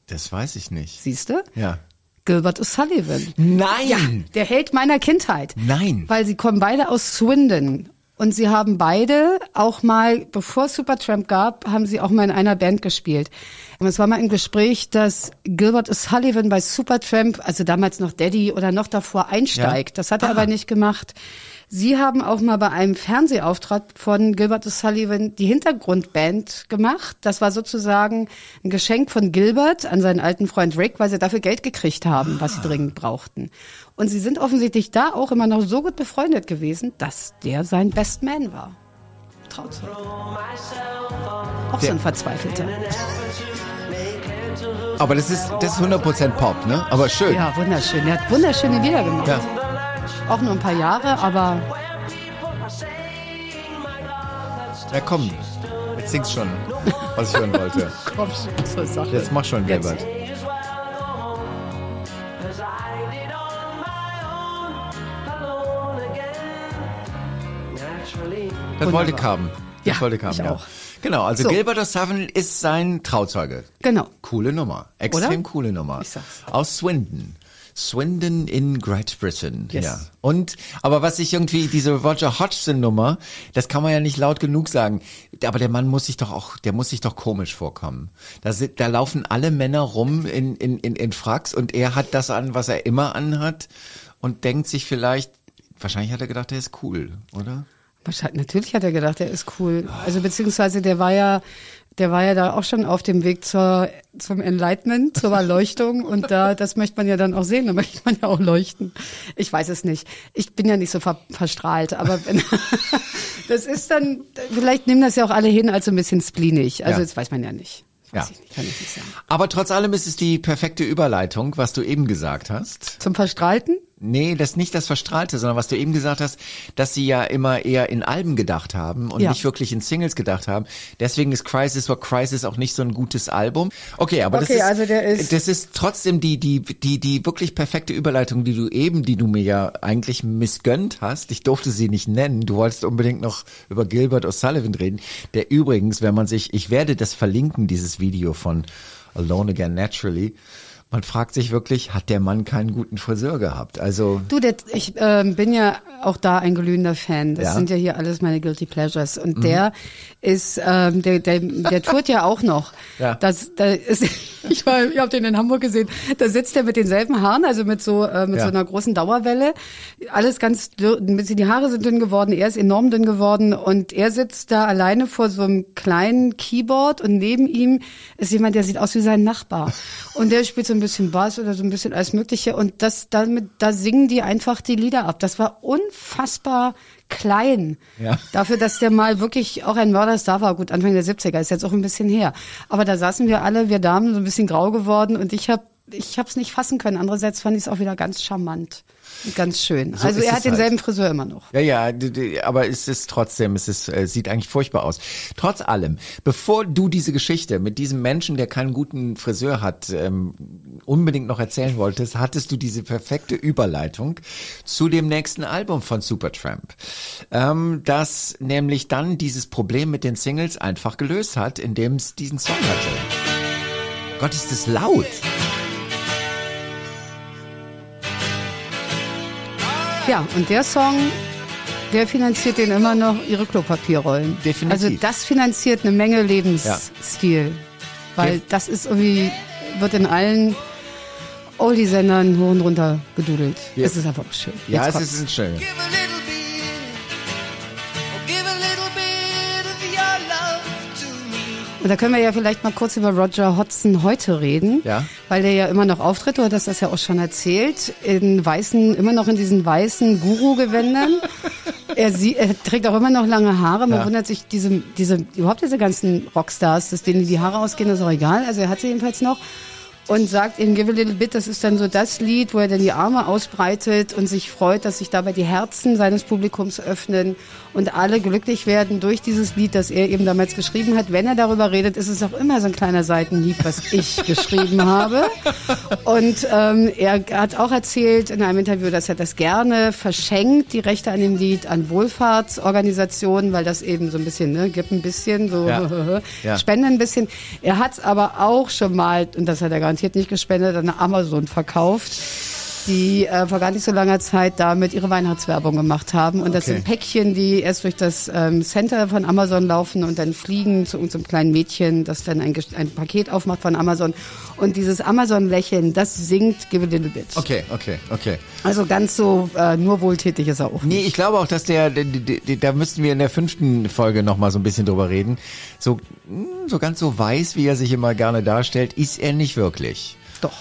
Das weiß ich nicht. Siehst du? Ja. Gilbert O'Sullivan. Nein! Der Held meiner Kindheit. Nein. Weil sie kommen beide aus Swindon. Und sie haben beide auch mal, bevor es Supertramp gab, haben sie auch mal in einer Band gespielt. Und es war mal im Gespräch, dass Gilbert O'Sullivan bei Supertramp, also damals noch Daddy oder noch davor, einsteigt. Ja. Das hat er Ah. aber nicht gemacht. Sie haben auch mal bei einem Fernsehauftritt von Gilbert O'Sullivan die Hintergrundband gemacht. Das war sozusagen ein Geschenk von Gilbert an seinen alten Freund Rick, weil sie dafür Geld gekriegt haben, was sie dringend brauchten. Und sie sind offensichtlich da auch immer noch so gut befreundet gewesen, dass der sein Best Man war. Trauzeuge. Auch so ein Verzweifelter. Aber das ist, das ist 100% Pop, ne? Aber schön. Ja, wunderschön. Er hat wunderschöne Lieder gemacht. Ja. Auch nur ein paar Jahre, aber Ja, komm. Jetzt singst schon, was ich hören wollte. komm schon zur Sache. Jetzt mach schon. Gilbert. Das wollte ich haben. Das Ja, wollte ich haben, ich ja. auch. Genau, also So. Gilbert O'Sullivan ist sein Trauzeuge. Genau. Coole Nummer. Extrem Oder? coole Nummer. Ich sag's. Aus Swindon. Swindon in Great Britain. Yes. Ja. Und, aber was ich irgendwie, diese Roger Hodgson Nummer, das kann man ja nicht laut genug sagen. Aber der Mann muss sich doch auch, der muss sich doch komisch vorkommen. Da, sind, da laufen alle Männer rum in, in, in, in Fracks und er hat das an, was er immer anhat und denkt sich vielleicht, wahrscheinlich hat er gedacht, er ist cool, oder? Wahrscheinlich, natürlich hat er gedacht, er ist cool. Also beziehungsweise der war ja, der war ja da auch schon auf dem Weg zur, zum Enlightenment, zur Erleuchtung und da, das möchte man ja dann auch sehen, da möchte man ja auch leuchten. Ich weiß es nicht. Ich bin ja nicht so ver, verstrahlt, aber wenn, das ist dann, vielleicht nehmen das ja auch alle hin als so ein bisschen spleenig. Also Ja. das weiß man ja nicht. Weiß Ja. ich nicht, kann ich nicht sagen. Aber trotz allem ist es die perfekte Überleitung, was du eben gesagt hast. Zum Verstrahlten? Nee, das nicht das Verstrahlte, sondern was du eben gesagt hast, dass sie ja immer eher in Alben gedacht haben und Ja. nicht wirklich in Singles gedacht haben. Deswegen ist Crisis for Crisis auch nicht so ein gutes Album. Okay, aber Okay, das ist, also ist- das ist trotzdem die, die, die, die wirklich perfekte Überleitung, die du eben, die du mir ja eigentlich missgönnt hast. Ich durfte sie nicht nennen. Du wolltest unbedingt noch über Gilbert O'Sullivan reden, der übrigens, wenn man sich, ich werde das verlinken, dieses Video von Alone Again Naturally. Man fragt sich wirklich, hat der Mann keinen guten Friseur gehabt? Also, Du, der, ich ähm, bin ja auch da ein glühender Fan. Das Ja. Mhm. sind ja hier alles meine Guilty Pleasures. Und der ist, ähm, der, der, der tourt ja auch noch. Ja. Das, da ist, ich war, ich habe den in Hamburg gesehen. Da sitzt er mit denselben Haaren, also mit so äh, mit Ja. so einer großen Dauerwelle. Alles ganz bisschen die Haare sind dünn geworden. Er ist enorm dünn geworden und er sitzt da alleine vor so einem kleinen Keyboard und neben ihm ist jemand, der sieht aus wie sein Nachbar. Und der spielt so ein bisschen Bass oder so ein bisschen alles Mögliche und das damit da singen die einfach die Lieder ab. Das war unfassbar klein. Ja. Dafür, dass der mal wirklich auch ein Mörderstar war. Gut, Anfang der 70er ist jetzt auch ein bisschen her. Aber da saßen wir alle, wir Damen, so ein bisschen grau geworden und ich habe ich hab's nicht fassen können. Andererseits fand ich es auch wieder ganz charmant und ganz schön. So also er es hat denselben halt. Friseur immer noch. Ja, ja, aber es ist trotzdem, es ist, äh, sieht eigentlich furchtbar aus. Trotz allem, bevor du diese Geschichte mit diesem Menschen, der keinen guten Friseur hat, ähm, unbedingt noch erzählen wolltest, hattest du diese perfekte Überleitung zu dem nächsten Album von Supertramp, ähm, das nämlich dann dieses Problem mit den Singles einfach gelöst hat, indem es diesen Song hatte. Gott, ist das laut. Ja, und der Song, der finanziert den immer noch ihre Klopapierrollen. Definitiv. Also das finanziert eine Menge Lebensstil. Weil Def- das ist irgendwie, wird in allen Oldie-Sendern hoch und runter gedudelt. Ja. Es ist einfach schön. Ja, Jetzt es kommt's. ist ein schön. Und da können wir ja vielleicht mal kurz über Roger Hodgson heute reden, Ja. weil der ja immer noch auftritt, du hattest das ja auch schon erzählt, in weißen, immer noch in diesen weißen Guru-Gewändern. er, sie, er trägt auch immer noch lange Haare. Man Ja. wundert sich, diese, diese, überhaupt diese ganzen Rockstars, dass denen die Haare ausgehen, ist auch egal. Also er hat sie jedenfalls noch. Und sagt eben Give a Little Bit, das ist dann so das Lied, wo er dann die Arme ausbreitet und sich freut, dass sich dabei die Herzen seines Publikums öffnen und alle glücklich werden durch dieses Lied, das er eben damals geschrieben hat. Wenn er darüber redet, ist es auch immer so ein kleiner Seitenhieb, was ich geschrieben habe. Und ähm, er hat auch erzählt in einem Interview, dass er das gerne verschenkt, die Rechte an dem Lied, an Wohlfahrtsorganisationen, weil das eben so ein bisschen, ne, gibt ein bisschen, so Ja. Ja. spenden ein bisschen. Er hat es aber auch schon mal, und das hat er garantiert nicht gespendet, an Amazon verkauft, die äh, vor gar nicht so langer Zeit damit ihre Weihnachtswerbung gemacht haben. Und das Okay. sind Päckchen, die erst durch das ähm, Center von Amazon laufen und dann fliegen zu unserem kleinen Mädchen, das dann ein, ein Paket aufmacht von Amazon. Und dieses Amazon-Lächeln, das singt Give a Little Bit. Okay, okay, okay. Also ganz so äh, nur wohltätig ist er auch. Nee, ich glaube auch, dass der, der, der, der da müssten wir in der fünften Folge noch mal so ein bisschen drüber reden. So, mh, so ganz so weiß, wie er sich immer gerne darstellt, ist er nicht wirklich. Doch.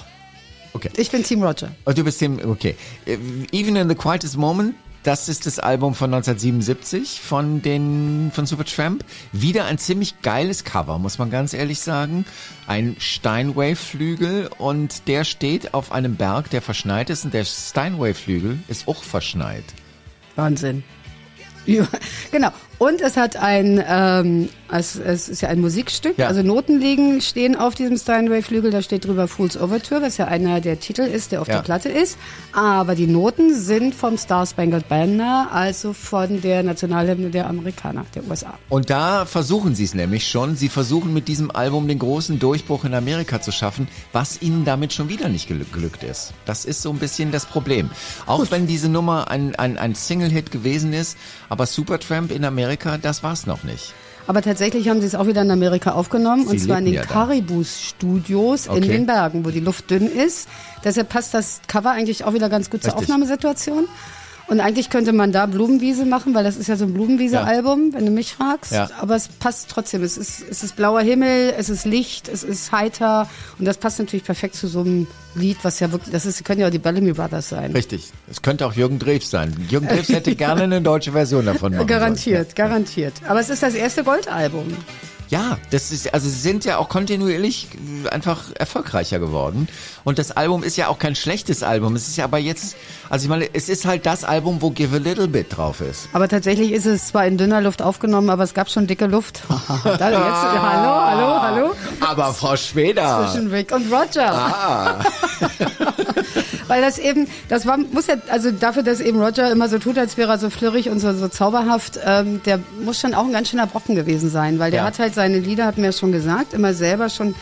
Okay. Ich bin Team Roger. Oh, du bist dem, okay. Äh, Even in the Quietest Moment, das ist das Album von 1977 von den, von Supertramp. Wieder ein ziemlich geiles Cover, muss man ganz ehrlich sagen. Ein Steinway-Flügel und der steht auf einem Berg, der verschneit ist und der Steinway-Flügel ist auch verschneit. Wahnsinn. Ja, genau. Und es hat ein, ähm, es, es ist ja ein Musikstück, Ja. also Noten liegen, stehen auf diesem Steinway-Flügel, da steht drüber Fool's Overture, was ja einer der Titel ist, der auf Ja. der Platte ist. Aber die Noten sind vom Star Spangled Banner, also von der Nationalhymne der Amerikaner, der USA. Und da versuchen sie es nämlich schon. Sie versuchen mit diesem Album den großen Durchbruch in Amerika zu schaffen, was ihnen damit schon wieder nicht gel gelückt ist. Das ist so ein bisschen das Problem. Auch wenn diese Nummer ein, ein, ein Single-Hit gewesen ist, aber Supertramp in Amerika, das war's noch nicht. Aber tatsächlich haben sie es auch wieder in Amerika aufgenommen, und Sie zwar in den ja da. Caribous-Studios in Okay. den Bergen, wo die Luft dünn ist. Deshalb passt das Cover eigentlich auch wieder ganz gut zur Richtig. Aufnahmesituation. Und eigentlich könnte man da Blumenwiese machen, weil das ist ja so ein Blumenwiese-Album, wenn du mich fragst. Ja. Aber es passt trotzdem. Es ist, es ist blauer Himmel, es ist Licht, es ist heiter. Und das passt natürlich perfekt zu so einem Lied, was ja wirklich, das ist, können ja auch die Bellamy Brothers sein. Richtig. Es könnte auch Jürgen Drews sein. Jürgen Drews hätte gerne eine deutsche Version davon machen Garantiert, garantiert. Aber es ist das erste Goldalbum. Ja, das ist, also sie sind ja auch kontinuierlich einfach erfolgreicher geworden. Und das Album ist ja auch kein schlechtes Album. Es ist ja aber jetzt, also ich meine, es ist halt das Album, wo Give a Little Bit drauf ist. Aber tatsächlich ist es zwar in dünner Luft aufgenommen, aber es gab schon dicke Luft. da, jetzt, hallo, hallo, hallo. Aber Frau Schweder. Zwischen Rick und Roger. Ah, Weil das eben, das war, muss ja, also dafür, dass eben Roger immer so tut, als wäre er so flirrig und so, so zauberhaft, ähm, der muss schon auch ein ganz schöner Brocken gewesen sein, weil der Ja. hat halt seine Lieder, hat mir ja schon gesagt, immer selber schon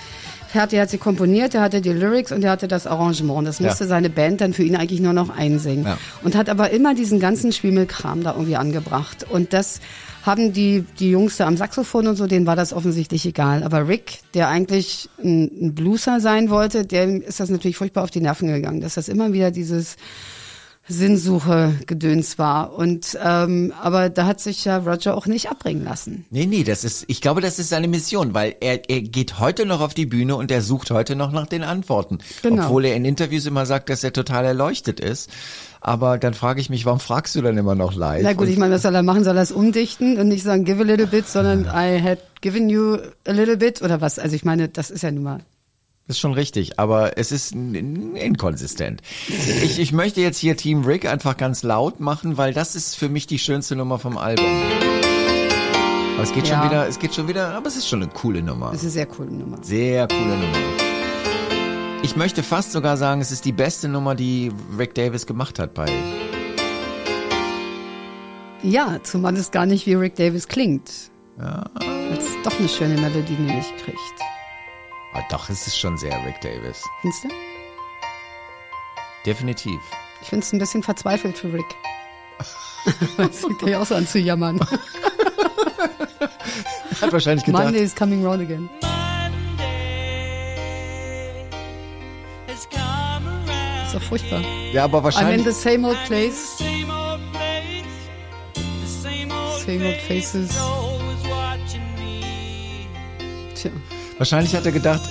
fertig, er hat sie komponiert, er hatte die Lyrics und er hatte das Arrangement. Das Ja. musste seine Band dann für ihn eigentlich nur noch einsingen. Ja. Und hat aber immer diesen ganzen Schwiemelkram da irgendwie angebracht. Und das haben die, die Jungs da am Saxophon und so, denen war das offensichtlich egal. Aber Rick, der eigentlich ein, ein Blueser sein wollte, dem ist das natürlich furchtbar auf die Nerven gegangen, dass das immer wieder dieses Sinnsuche-Gedöns war. Und ähm, aber da hat sich ja Roger auch nicht abbringen lassen. nee, nee, das ist, ich glaube, das ist seine Mission, weil er, er geht heute noch auf die Bühne und er sucht heute noch nach den Antworten. Genau. Obwohl er in Interviews immer sagt, dass er total erleuchtet ist. Aber dann frage ich mich, warum fragst du dann immer noch live? Na gut, ich meine, was soll er machen? Soll er es umdichten und nicht sagen, give a little bit, sondern I had given you a little bit oder was? Also ich meine, das ist ja nun mal. Das ist schon richtig, aber es ist inkonsistent. Ich, ich möchte jetzt hier Team Rick einfach ganz laut machen, weil das ist für mich die schönste Nummer vom Album. Aber es geht Ja. schon wieder, es geht schon wieder, aber es ist schon eine coole Nummer. Das ist eine sehr coole Nummer. Sehr coole Nummer. Ich möchte fast sogar sagen, es ist die beste Nummer, die Rick Davis gemacht hat bei. Ja, zumal es gar nicht wie Rick Davis klingt. Ja. Weil es doch eine schöne Melodie nämlich kriegt. Ah, doch, es ist schon sehr Rick Davis. Findest du? Definitiv. Ich finde es ein bisschen verzweifelt für Rick. das fängt er ja auch so an zu jammern. Hat wahrscheinlich gedacht. Monday is coming round again. Ist doch furchtbar. Ja, aber I'm in wahrscheinlich. the same old place, Same old faces. Wahrscheinlich hat er gedacht,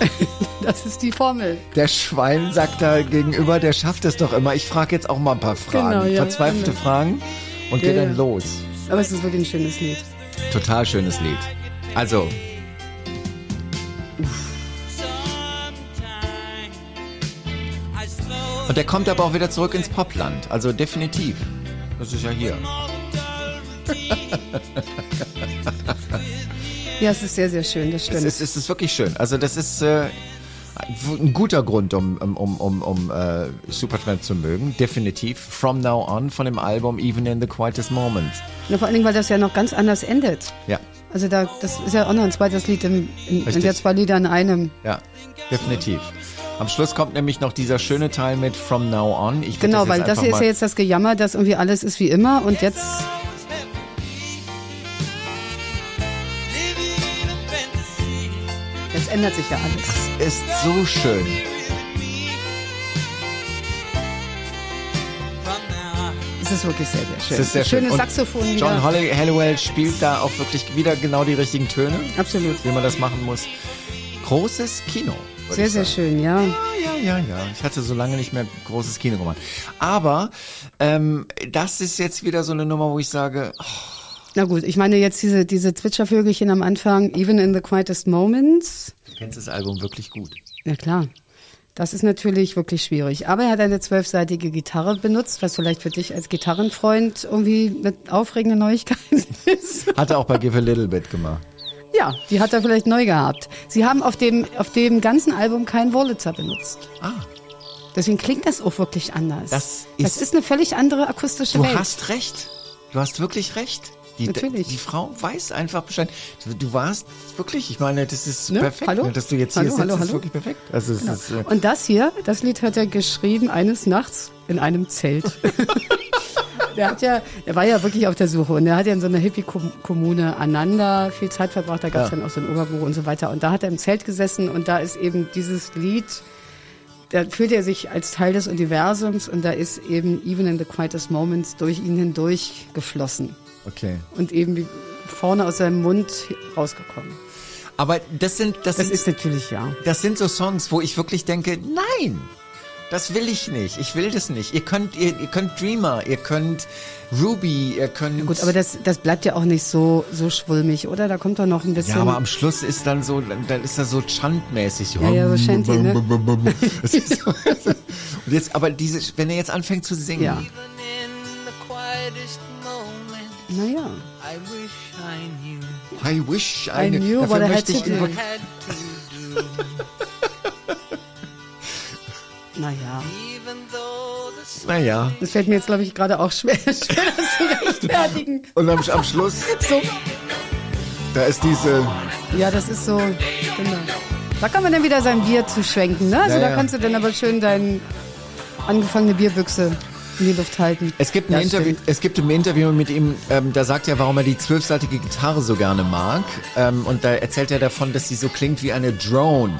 das ist die Formel. Der Schwein sagt da gegenüber, der schafft es doch immer. Ich frage jetzt auch mal ein paar Fragen. Genau, ja, Verzweifelte genau. Fragen und Ja, geh dann ja. los. Aber es ist wirklich ein schönes Lied. Total schönes Lied. Also, slow und der kommt aber auch wieder zurück ins Popland. Also definitiv. Das ist ja hier. Ja, es ist sehr, sehr schön, das Es stimmt. ist, es ist wirklich schön. Also das ist äh, ein guter Grund, um, um, um, um, äh, Supertramp zu mögen. Definitiv. From Now On von dem Album Even in the Quietest Moments. Ja, vor allen Dingen, weil das ja noch ganz anders endet. Ja, Also da, das ist ja auch noch ein zweites Lied, im, in, sind ja zwei Lieder in einem. ja, definitiv. Am Schluss kommt nämlich noch dieser schöne Teil mit From Now On. Ich Genau, jetzt weil das hier ist ja jetzt das Gejammer, dass irgendwie alles ist wie immer und jetzt, ändert sich ja alles. ist so schön. Es ist wirklich sehr, sehr schön. Es ist sehr Schönes schön. Und Saxophon wieder. John Holly Hallowell spielt da auch wirklich wieder genau die richtigen Töne, Absolut. wie man das machen muss. Großes Kino. Sehr, sehr schön, ja. Ja, ja, ja. Ich hatte so lange nicht mehr großes Kino gemacht. Aber ähm, das ist jetzt wieder so eine Nummer, wo ich sage, oh, Na gut, ich meine jetzt diese, diese Zwitschervögelchen am Anfang, even in the quietest moments. du kennst das Album wirklich gut. Ja klar. Das ist natürlich wirklich schwierig. Aber er hat eine zwölfseitige Gitarre benutzt, was vielleicht für dich als Gitarrenfreund irgendwie eine aufregende Neuigkeit ist. Hat er auch bei Give a Little Bit gemacht. Ja, die hat er vielleicht neu gehabt. Sie haben auf dem, auf dem ganzen Album keinen Wurlitzer benutzt. Ah, Deswegen klingt das auch wirklich anders. Das das ist- ist eine völlig andere akustische du Welt. hast recht. Du hast wirklich recht. Die, Natürlich. die Frau weiß einfach Bescheid. Du, du warst wirklich, ich meine, das ist Ne? perfekt. Hallo? ne, Dass du jetzt Hallo, hier sitzt, hallo, ist hallo. wirklich perfekt. Also es ist, äh, Und das hier, das Lied hat er geschrieben eines Nachts in einem Zelt. der hat ja, er war ja wirklich auf der Suche und er hat ja in so einer Hippie-Kommune Ananda viel Zeit verbracht, da gab es Ja. dann auch so ein Oberbuch und so weiter. Und da hat er im Zelt gesessen und da ist eben dieses Lied, da fühlt er sich als Teil des Universums und da ist eben Even in the Quietest Moments durch ihn hindurch geflossen okay. und eben wie vorne aus seinem Mund rausgekommen. Aber das sind, das, Das sind, ist natürlich ja. das sind so Songs, wo ich wirklich denke, nein, Das will ich nicht. Ich will das nicht. Ihr könnt, ihr, ihr könnt Dreamer, ihr könnt Ruby, ihr könnt. Gut, aber das, das bleibt ja auch nicht so, so schwulmig, oder? Da kommt doch noch ein bisschen. ja, aber am Schluss ist dann so, dann ist das so chantmäßig. Ja, ja, so Shanty, ne? So, und jetzt, aber diese, wenn er jetzt anfängt zu singen, Ja. Naja. I wish I knew I wish I, I knew dafür what I had möchte to ich do. über. Naja. Naja. Das fällt mir jetzt, glaube ich, gerade auch schwer, schwer das zu rechtfertigen. Und am, am Schluss, So. da ist diese, Ja, das ist so. Genau. Da kann man dann wieder sein Bier zu schwenken, ne? Also Ja, da kannst du dann aber schön deine angefangene Bierbüchse in die Luft halten. Es gibt, ein Ja, Interview, stimmt. es gibt ein Interview mit ihm, ähm, da sagt er, warum er die zwölfseitige Gitarre so gerne mag. Ähm, und da erzählt er davon, dass sie so klingt wie eine Drone.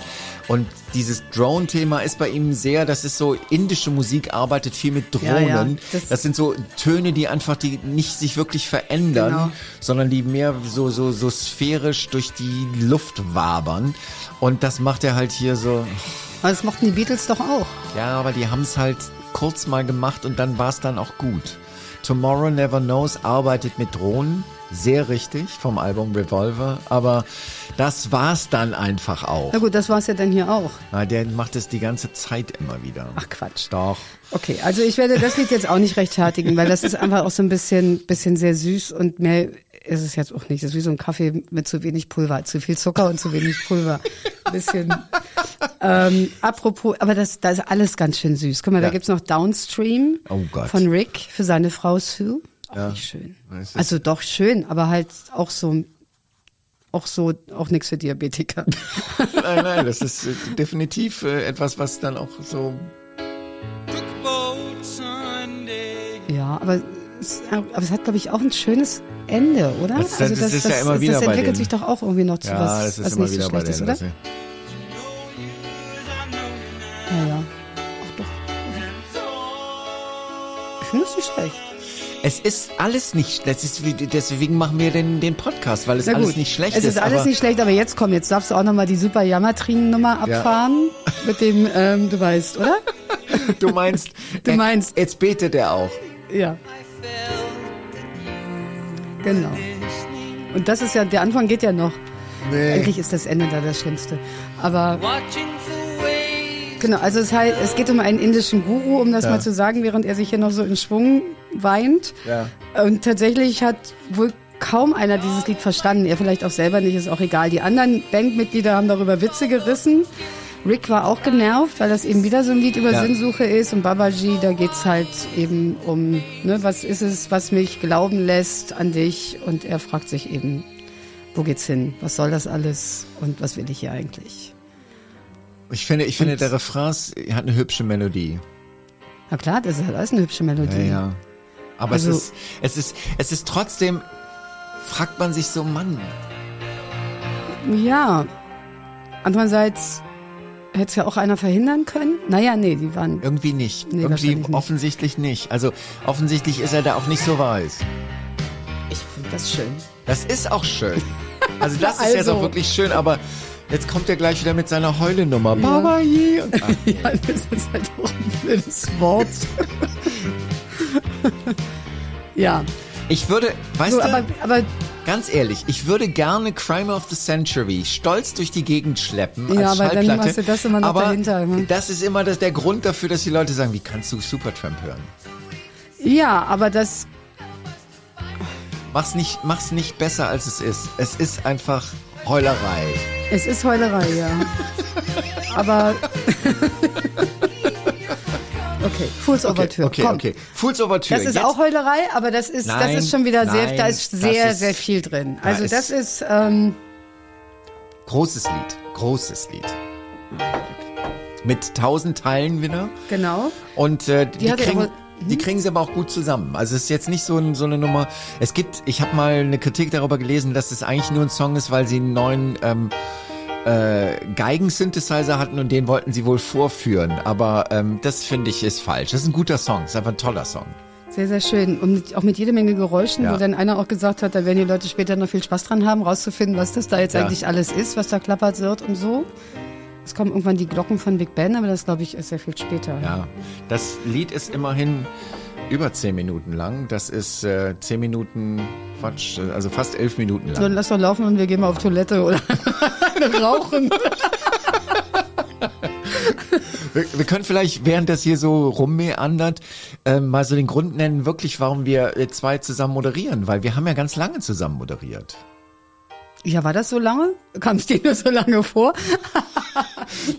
Und dieses Drone-Thema ist bei ihm sehr, das ist so, indische Musik arbeitet viel mit Ja, Drohnen. ja, das, das- sind so Töne, die einfach die nicht sich wirklich verändern, Genau. sondern die mehr so, so, so sphärisch durch die Luft wabern. Und das macht er halt hier so, Aber das mochten die Beatles doch auch. ja, aber die haben es halt kurz mal gemacht und dann war es dann auch gut. Tomorrow Never Knows arbeitet mit Drohnen, sehr richtig, vom Album Revolver, aber das war's dann einfach auch. Na gut, das war es ja dann hier auch. Na, der macht es die ganze Zeit immer wieder. Ach Quatsch. Doch. Okay, also ich werde das Lied jetzt auch nicht rechtfertigen, weil das ist einfach auch so ein bisschen, bisschen sehr süß und mehr ist es jetzt auch nicht. Das ist wie so ein Kaffee mit zu wenig Pulver, zu viel Zucker und zu wenig Pulver. Ein bisschen. Ähm, apropos, aber das, da ist alles ganz schön süß. Guck mal, Ja. da gibt's noch Downstream Oh Gott. von Rick für seine Frau Sue. Auch Ja. nicht schön. Es Also doch schön, aber halt auch so, auch so, auch nichts für Diabetiker. Nein, nein, das ist äh, definitiv äh, etwas, was dann auch so. Ja, aber es, aber es hat, glaube ich, auch ein schönes Ende, oder? Das- das ist ja immer wieder das bei entwickelt denen. sich doch auch irgendwie noch zu Ja, was, das ist was immer nicht wieder so schlecht ist, oder? Ja, ja. Ach doch. Ich finde es nicht schlecht. Es ist alles nicht, das ist, wie- deswegen machen wir den, den Podcast, weil es Na alles nicht schlecht es ist. alles aber nicht schlecht, aber jetzt komm, jetzt darfst du auch nochmal die super Jammertrin-Nummer Ja. abfahren. Mit dem, ähm, du weißt, oder? Du meinst, Du meinst- jetzt betet er auch. Ja, I you genau. Und das ist ja, der Anfang geht ja noch. Nee. Eigentlich ist das Ende da das Schlimmste. Aber Genau, also es, heißt, es geht um einen indischen Guru, um das Ja. mal zu sagen, während er sich hier noch so in Schwung weint. Ja. Und tatsächlich hat wohl kaum einer dieses Lied verstanden. Er vielleicht auch selber nicht, ist auch egal. Die anderen Bandmitglieder haben darüber Witze gerissen. Rick war auch genervt, weil das eben wieder so ein Lied über Ja. Sinnsuche ist. Und Babaji, da geht's halt eben um, ne, was ist es, was mich glauben lässt an dich? Und er fragt sich eben, wo geht's hin? Was soll das alles? Und was will ich hier eigentlich? Ich finde, ich finde, der Refrain hat eine hübsche Melodie. Na klar, das ist halt alles eine hübsche Melodie. Ja, ja. Aber Also- es ist, es ist, es ist trotzdem, fragt man sich so, Mann, Ja. Andererseits hätte es ja auch einer verhindern können. Naja, nee, die waren. irgendwie nicht. Nee, irgendwie nicht. offensichtlich nicht. Also offensichtlich ist er da auch nicht so weiß. Ich finde das schön. Das ist auch schön. Also das ist jetzt Also. auch wirklich schön, aber jetzt kommt er gleich wieder mit seiner Heulenummer. Baba je. Und, Ja, das ist halt auch ein blödes Wort. ja. ich würde, weißt So, du, aber, aber ganz ehrlich, ich würde gerne Crime of the Century stolz durch die Gegend schleppen Ja, als aber dann Schallplatte. hast du das immer noch aber dahinter, ne? Das ist immer das, der Grund dafür, dass die Leute sagen, wie kannst du Supertramp hören? ja, aber das. Mach's nicht, mach's nicht besser, als es ist. Es ist einfach Heulerei. Es ist Heulerei, ja. aber. okay, Fools Overture. okay, Komm. okay. Fools Overture. Das ist Jetzt- auch Heulerei, aber das ist, Nein, das ist schon wieder sehr, nein, da ist sehr, ist- sehr viel drin. da Also ist- das ist, ähm, Großes Lied. Großes Lied. Mit tausend Teilen wieder. genau. Und äh, die, er kriegen, aber- die kriegen sie aber auch gut zusammen. Also es ist jetzt nicht so, ein, so eine Nummer. Es gibt, ich habe mal eine Kritik darüber gelesen, dass es eigentlich nur ein Song ist, weil sie einen neuen ähm, äh, Geigen-Synthesizer hatten und den wollten sie wohl vorführen. Aber ähm, das finde ich ist falsch. Das ist ein guter Song. Das ist einfach ein toller Song. Sehr, sehr schön. Und mit, auch mit jede Menge Geräuschen, Ja. wo dann einer auch gesagt hat, da werden die Leute später noch viel Spaß dran haben, rauszufinden, was das da jetzt Ja. eigentlich alles ist, was da klappert wird und so. Es kommen irgendwann die Glocken von Big Ben, aber das glaube ich ist sehr viel später. Ja, das Lied ist immerhin über zehn Minuten lang. Das ist äh, zehn Minuten, Quatsch, äh, also fast elf Minuten lang. Dann lass doch laufen und wir gehen mal auf Toilette oder rauchen. Wir, wir können vielleicht, während das hier so rummeandert, ähm, mal so den Grund nennen, wirklich, warum wir äh, zwei zusammen moderieren, weil wir haben ja ganz lange zusammen moderiert. Ja, war das so lange? Kam es dir nur so lange vor?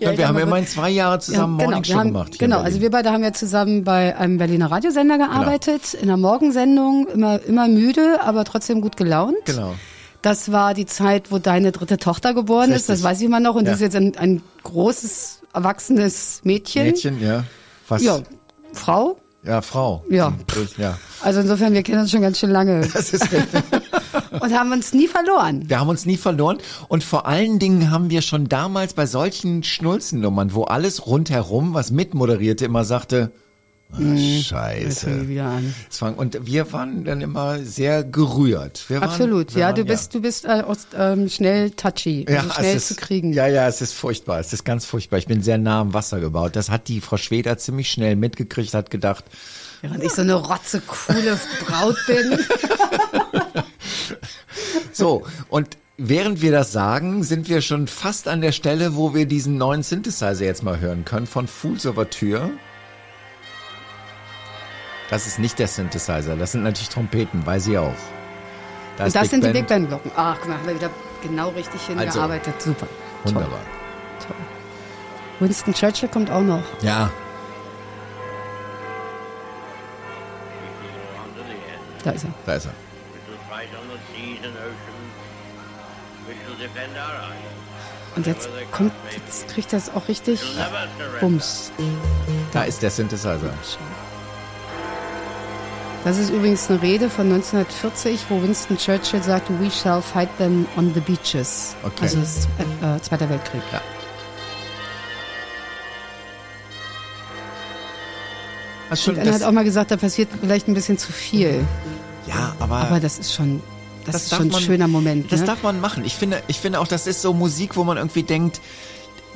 Ja, wir haben ja aber- immerhin zwei Jahre zusammen Ja, Morningshow wir haben, gemacht. in Genau, also wir beide haben ja zusammen bei einem Berliner Radiosender gearbeitet, in einer Morgensendung, immer, immer müde, aber trotzdem gut gelaunt. Genau. Das war die Zeit, wo deine dritte Tochter geboren ist, Richtig. das weiß ich immer noch, und Ja. das ist jetzt ein, ein großes, erwachsenes Mädchen. Mädchen, ja. Was? Ja, Frau. Ja, Frau. Ja. Ja. Also insofern, wir kennen uns schon ganz schön lange Das ist richtig. Und haben uns nie verloren. Wir haben uns nie verloren und vor allen Dingen haben wir schon damals bei solchen Schnulzennummern, wo alles rundherum, was mitmoderierte, immer sagte, "Ah, Jetzt fangen wir Scheiße. Und wir waren dann immer sehr gerührt. Wir waren, Absolut, wir ja, waren, du bist, du bist äh, aus, ähm, schnell touchy, also es schnell ist, zu kriegen. Ja, ja, es ist furchtbar. Es ist ganz furchtbar. Ich bin sehr nah am Wasser gebaut. Das hat die Frau Schweder ziemlich schnell mitgekriegt, hat gedacht, Während ich so eine rotze coole Braut bin. So, und während wir das sagen, sind wir schon fast an der Stelle, wo wir diesen neuen Synthesizer jetzt mal hören können von Fools Overture. Das ist nicht der Synthesizer, das sind natürlich Trompeten, weiß ich auch. Da Und das Big sind die Ben. Big Band Glocken. Ach, guck mal, haben wir wieder genau richtig hingearbeitet. Super. Wunderbar. Toll, toll. Winston Churchill kommt auch noch. Ja, Da ist er. da ist er. Und jetzt kommt, jetzt kriegt das auch richtig. Bums. Da ist der Synthesizer. Das ist übrigens eine Rede von 1940, wo Winston Churchill sagt, we shall fight them on the beaches. Okay. Also das ist, äh, äh, Zweiter Weltkrieg. Ja. Hast Und einer hat auch mal gesagt, da passiert vielleicht ein bisschen zu viel. ja, aber, Aber das ist schon, das, ist darf schon ein man- schöner Moment. Das ne? darf man machen. Ich finde, ich finde auch, das ist so Musik, wo man irgendwie denkt,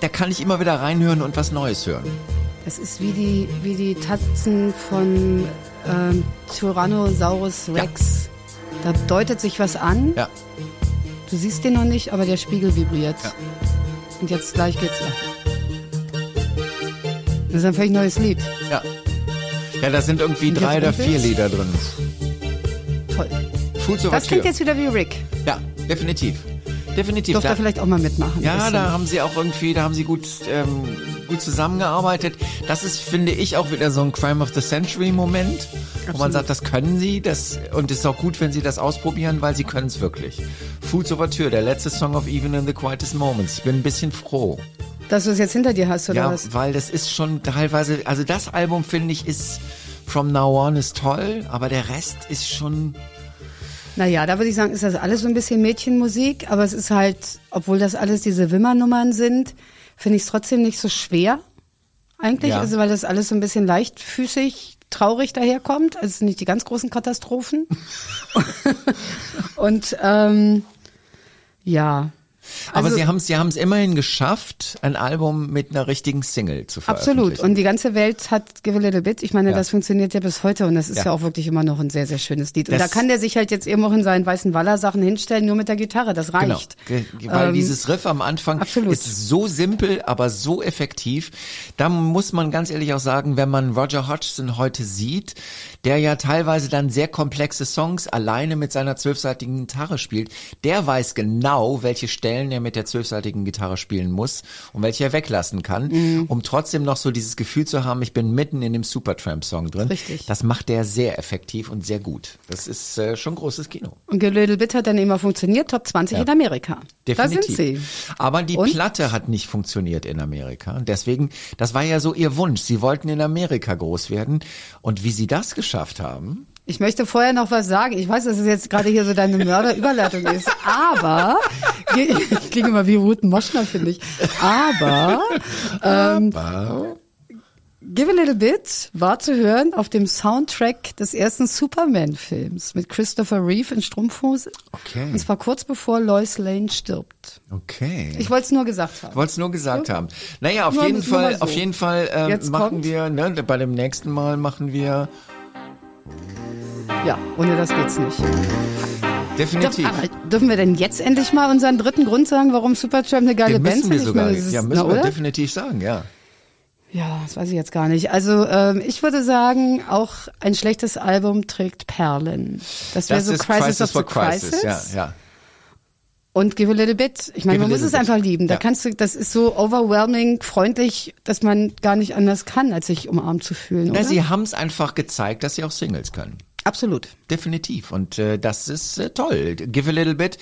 da kann ich immer wieder reinhören und was Neues hören. Das ist wie die, wie die Tatzen von ähm, Tyrannosaurus Rex. Da deutet sich was an. Ja. Du siehst den noch nicht, aber der Spiegel vibriert. Ja. Und jetzt gleich geht's. Das ist ein völlig neues Lied. Ja. Ja, da sind irgendwie drei oder vier? Lieder drin. Toll. Fools Das klingt jetzt wieder wie Rick. Ja, definitiv. Definitiv. Durfte Da, er vielleicht auch mal mitmachen. ja, da haben sie auch irgendwie, da haben sie gut, ähm, gut zusammengearbeitet. Das ist, finde ich, auch wieder so ein Crime of the Century Moment, wo man Absolut. sagt, das können sie, das, und es ist auch gut, wenn sie das ausprobieren, weil sie können es wirklich. Fools Overture, der letzte Song of Even in the Quietest Moments. Ich bin ein bisschen froh. Dass du es jetzt hinter dir hast, oder Ja, was? weil das ist schon teilweise, also das Album finde ich ist From Now On ist toll, aber der Rest ist schon, Naja, da würde ich sagen, ist das alles so ein bisschen Mädchenmusik, aber es ist halt, obwohl das alles diese Wimmernummern sind, finde ich es trotzdem nicht so schwer. Eigentlich, Ja. also weil das alles so ein bisschen leichtfüßig, traurig daherkommt. Also es sind nicht die ganz großen Katastrophen. Und ähm, ja. Aber Also- sie haben es sie haben's immerhin geschafft, ein Album mit einer richtigen Single zu veröffentlichen. Absolut. Und die ganze Welt hat Give a Little Bit. Ich meine, Ja. das funktioniert ja bis heute und das ist Ja. ja, auch wirklich immer noch ein sehr, sehr schönes Lied. Und Das- da kann der sich halt jetzt eben auch in seinen weißen Waller-Sachen hinstellen, nur mit der Gitarre. Das reicht. Genau, Ge- weil Ähm, dieses Riff am Anfang absolut. ist so simpel, aber so effektiv. Da muss man ganz ehrlich auch sagen, wenn man Roger Hodgson heute sieht, der ja teilweise dann sehr komplexe Songs alleine mit seiner zwölfseitigen Gitarre spielt, der weiß genau, welche Stellen er mit der zwölfseitigen Gitarre spielen muss und welche er weglassen kann, Mhm. um trotzdem noch so dieses Gefühl zu haben, ich bin mitten in dem Supertramp-Song drin. Richtig. Das macht der sehr effektiv und sehr gut. Das ist äh, schon großes Kino. Und Little Bit hat dann immer funktioniert, Top 20 Ja. in Amerika. Definitiv. Da sind sie. Aber die Und? Platte hat nicht funktioniert in Amerika. Deswegen, das war ja so ihr Wunsch. Sie wollten in Amerika groß werden. Und wie sie das geschafft haben, Ich möchte vorher noch was sagen. Ich weiß, dass es jetzt gerade hier so deine Mörderüberleitung ist, aber ich klinge immer wie Ruth Moschner, finde ich. Aber ähm, Give a Little Bit war zu hören auf dem Soundtrack des ersten Superman-Films mit Christopher Reeve in Strumpfhose. Okay. Und zwar kurz bevor Lois Lane stirbt. Okay. Ich wollte es nur gesagt haben. wollte es nur gesagt haben. Naja, auf Nur- jeden Fall, so. auf jeden Fall ähm, machen kommt- wir, ne, bei dem nächsten Mal machen wir Ja, ohne das geht's nicht. definitiv. Dürf, aber dürfen wir denn jetzt endlich mal unseren dritten Grund sagen, warum Supertramp eine geile Den Band müssen wir sogar, meine, ist- ja, müssen na, wir oder? definitiv sagen, ja. Ja, das weiß ich jetzt gar nicht. Also ähm, ich würde sagen, auch ein schlechtes Album trägt Perlen. Das wäre so ist Crisis, of the for Crisis. Crisis, ja, ja. Und Give a Little Bit. Ich meine, Give man muss es Bit. einfach lieben. Da Ja. kannst du, das ist so overwhelming, freundlich, dass man gar nicht anders kann, als sich umarmt zu fühlen. Na, Oder? sie haben es einfach gezeigt, dass sie auch Singles können. Absolut. Definitiv. Und äh, das ist äh, toll. Give a little bit.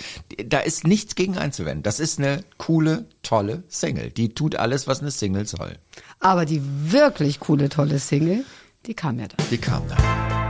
Da ist nichts gegen einzuwenden. Das ist eine coole, tolle Single. Die tut alles, was eine Single soll. Aber die wirklich coole, tolle Single, die kam ja dann. Die kam dann.